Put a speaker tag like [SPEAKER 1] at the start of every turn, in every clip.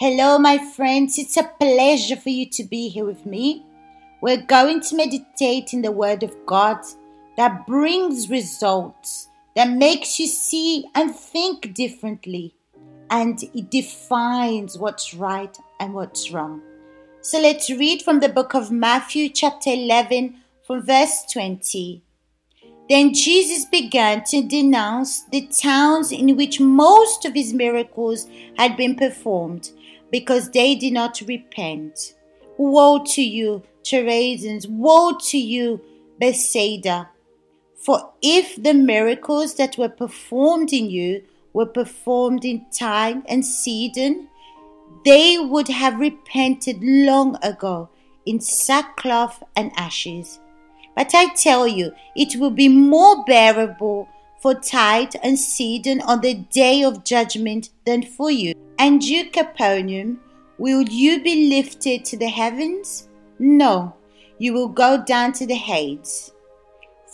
[SPEAKER 1] Hello, my friends. It's a pleasure for you to be here with me. We're going to meditate in the Word of God that brings results, that makes you see and think differently, and it defines what's right and what's wrong. So let's read from the book of Matthew, chapter 11, from verse 20. Then Jesus began to denounce the towns in which most of his miracles had been performed because they did not repent. Woe to you, Chorazins! Woe to you, Bethsaida! For if the miracles that were performed in you were performed in Tyre and Sidon, they would have repented long ago in sackcloth and ashes. But I tell you, it will be more bearable for Tyre and Sidon on the day of judgment than for you. And you, Capernaum, will you be lifted to the heavens? No, you will go down to the Hades.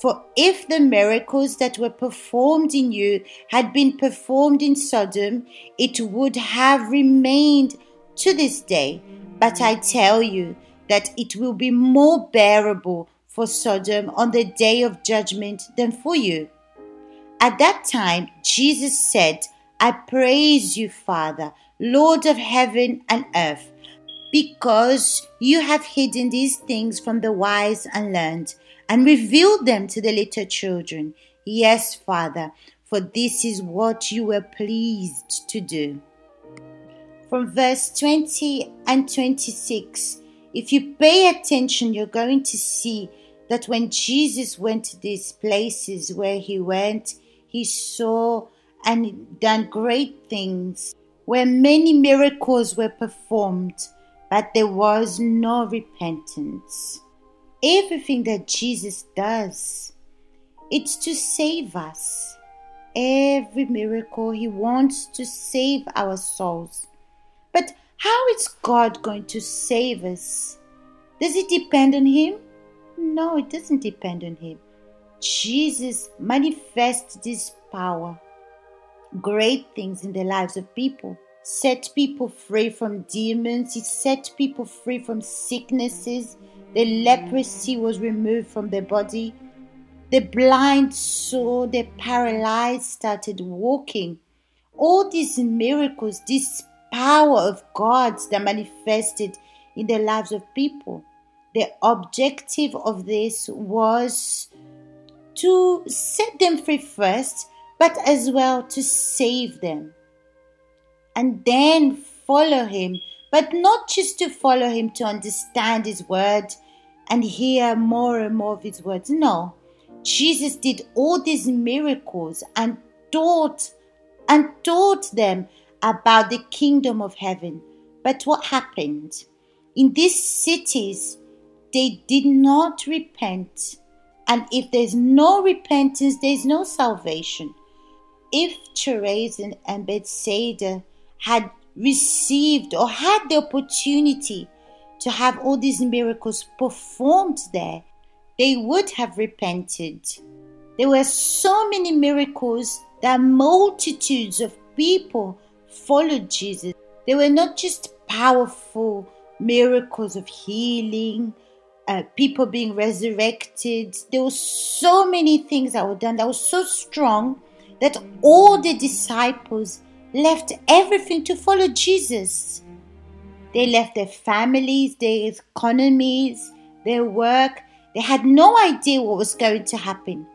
[SPEAKER 1] For if the miracles that were performed in you had been performed in Sodom, it would have remained to this day. But I tell you that it will be more bearable for Sodom on the day of judgment than for you. At that time, Jesus said, I praise you, Father, Lord of heaven and earth, because you have hidden these things from the wise and learned and revealed them to the little children. Yes, Father, for this is what you were pleased to do. From verse 20 and 26, if you pay attention, you're going to see that when Jesus went to these places where he went, he saw and done great things, where many miracles were performed, but there was no repentance. Everything that Jesus does, it's to save us. Every miracle, He wants to save our souls. But how is God going to save us? Does it depend on Him? No, it doesn't depend on Him. Jesus manifests this power great things in the lives of people. Set people free from demons. He set people free from sicknesses. The leprosy was removed from their body. The blind saw, the paralyzed started walking. All these miracles, this power of God that manifested in the lives of people. The objective of this was to set them free first but as well to save them. And then follow him, but not just to follow him to understand his word and hear more and more of his words. No, Jesus did all these miracles and taught and taught them about the kingdom of heaven. But what happened? In these cities, they did not repent. And if there's no repentance, there's no salvation if Chorazin and Bethsaida had received or had the opportunity to have all these miracles performed there, they would have repented. There were so many miracles that multitudes of people followed Jesus. They were not just powerful miracles of healing, uh, people being resurrected. There were so many things that were done that were so strong that all the disciples left everything to follow Jesus. They left their families, their economies, their work. They had no idea what was going to happen.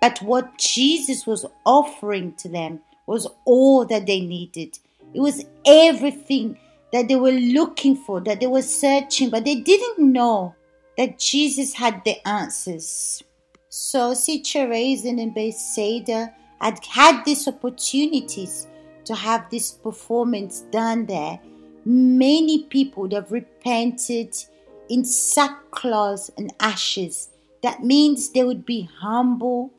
[SPEAKER 1] But what Jesus was offering to them was all that they needed. It was everything that they were looking for, that they were searching, but they didn't know that Jesus had the answers. So, see Chorazin and Bethsaida had had these opportunities to have this performance done there, many people would have repented in sackcloth and ashes. That means they would be humble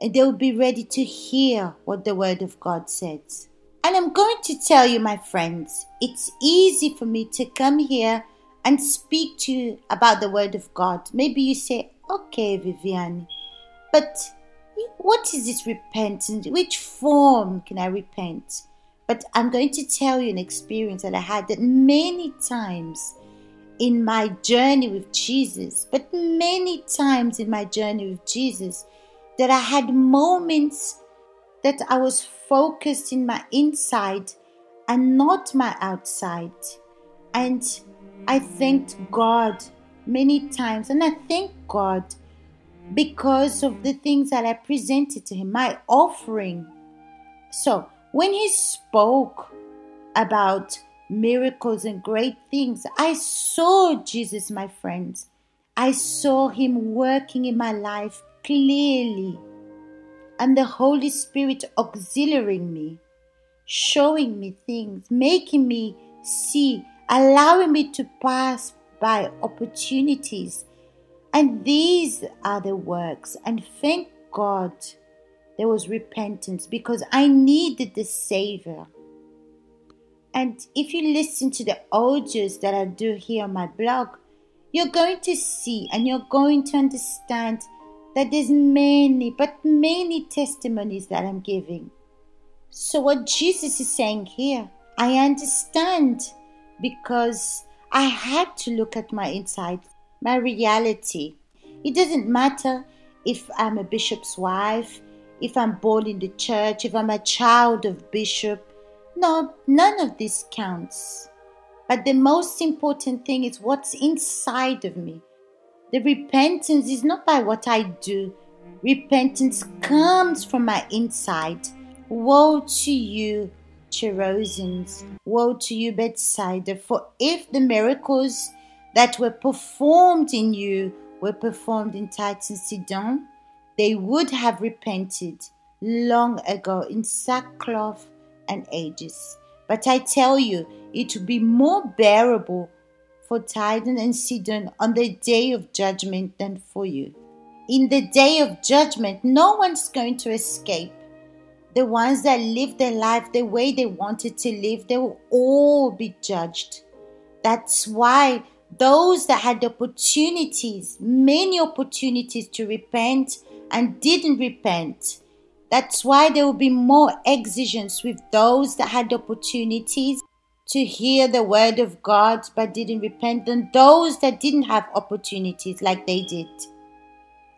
[SPEAKER 1] and they would be ready to hear what the Word of God says. And I'm going to tell you, my friends, it's easy for me to come here and speak to you about the Word of God. Maybe you say, okay, Viviane, but what is this repentance? Which form can I repent? But I'm going to tell you an experience that I had that many times in my journey with Jesus, but many times in my journey with Jesus, that I had moments that I was focused in my inside and not my outside. And I thanked God many times, and I thank God because of the things that I presented to Him, my offering. So, when He spoke about miracles and great things, I saw Jesus, my friends. I saw Him working in my life clearly, and the Holy Spirit auxiliating me, showing me things, making me see, allowing me to pass by opportunities. And these are the works. And thank God there was repentance because I needed the Savior. And if you listen to the audios that I do here on my blog, you're going to see and you're going to understand that there's many, but many testimonies that I'm giving. So, what Jesus is saying here, I understand because I had to look at my inside, my reality. It doesn't matter if I'm a bishop's wife, if I'm born in the church, if I'm a child of bishop. No, none of this counts. But the most important thing is what's inside of me. The repentance is not by what I do, repentance comes from my inside. Woe to you Chorazins. Woe to you, Bethsaida! For if the miracles that were performed in you were performed in Tyre and Sidon, they would have repented long ago in sackcloth and ages. But I tell you, it will be more bearable for Tyre and Sidon on the day of judgment than for you. In the day of judgment, no one's going to escape the ones that live their life the way they wanted to live, they will all be judged. That's why those that had opportunities, many opportunities to repent and didn't repent, that's why there will be more exigence with those that had opportunities to hear the word of God but didn't repent than those that didn't have opportunities like they did.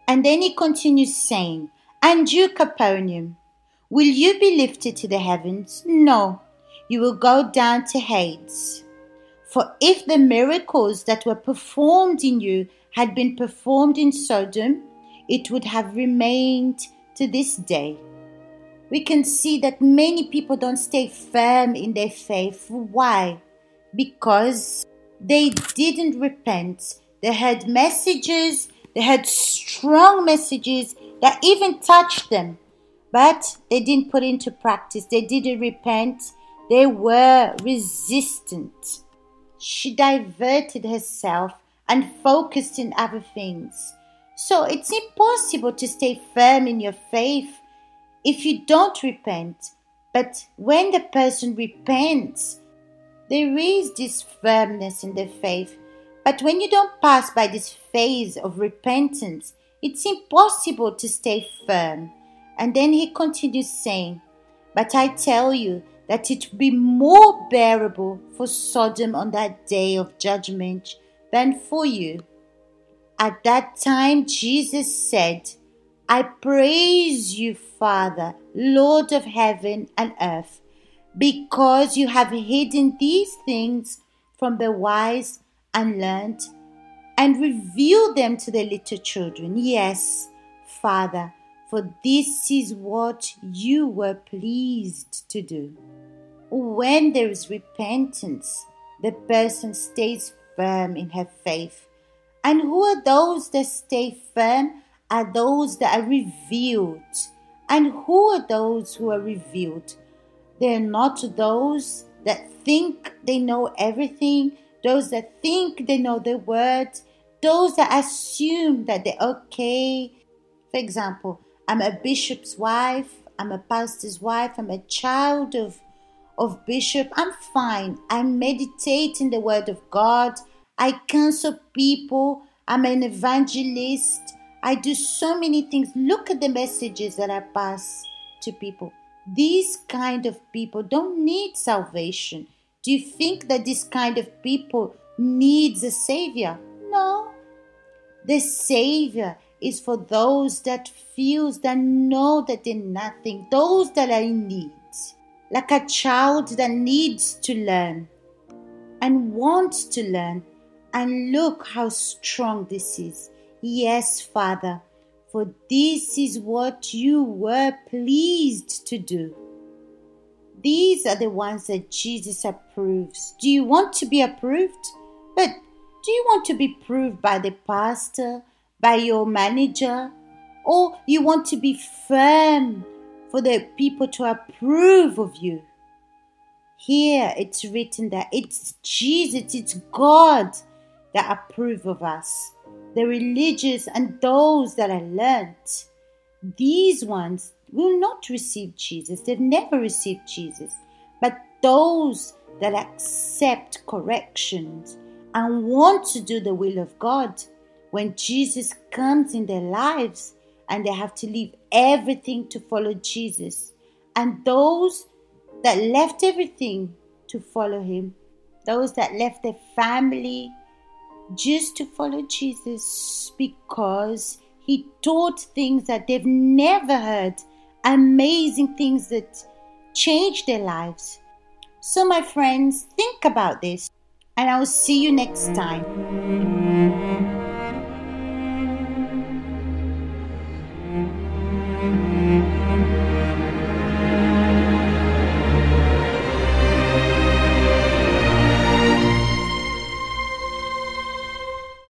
[SPEAKER 1] And then he continues saying, And you, Capernaum, Will you be lifted to the heavens? No, you will go down to Hades. For if the miracles that were performed in you had been performed in Sodom, it would have remained to this day. We can see that many people don't stay firm in their faith. Why? Because they didn't repent. They heard messages, they heard strong messages that even touched them but they didn't put into practice. They didn't repent. They were resistant. She diverted herself and focused in other things. So it's impossible to stay firm in your faith if you don't repent. But when the person repents, there is this firmness in their faith. But when you don't pass by this phase of repentance, it's impossible to stay firm. And then he continues saying, But I tell you that it be more bearable for Sodom on that day of judgment than for you. At that time, Jesus said, I praise you, Father, Lord of heaven and earth, because you have hidden these things from the wise and learned and revealed them to the little children. Yes, Father, for this is what you were pleased to do. When there is repentance, the person stays firm in her faith. And who are those that stay firm? Are those that are revealed. And who are those who are revealed? They're not those that think they know everything, those that think they know the words, those that assume that they're okay. For example, I'm a bishop's wife. I'm a pastor's wife. I'm a child of, of bishop. I'm fine. I meditate in the word of God. I counsel people. I'm an evangelist. I do so many things. Look at the messages that I pass to people. These kind of people don't need salvation. Do you think that this kind of people needs a savior? No. The savior is for those that feels that know that they're nothing, those that are in need. Like a child that needs to learn and wants to learn. And look how strong this is. Yes, Father, for this is what you were pleased to do. These are the ones that Jesus approves. Do you want to be approved? But do you want to be proved by the pastor, by your manager, or you want to be firm for the people to approve of you? Here it's written that it's Jesus, it's God that approve of us the religious, and those that are learnt. These ones will not receive Jesus. They've never received Jesus. But those that accept corrections and want to do the will of God, when Jesus comes in their lives and they have to leave everything to follow Jesus, and those that left everything to follow Him, those that left their family, just to follow Jesus because he taught things that they've never heard, amazing things that changed their lives. So, my friends, think about this, and I will see you next time.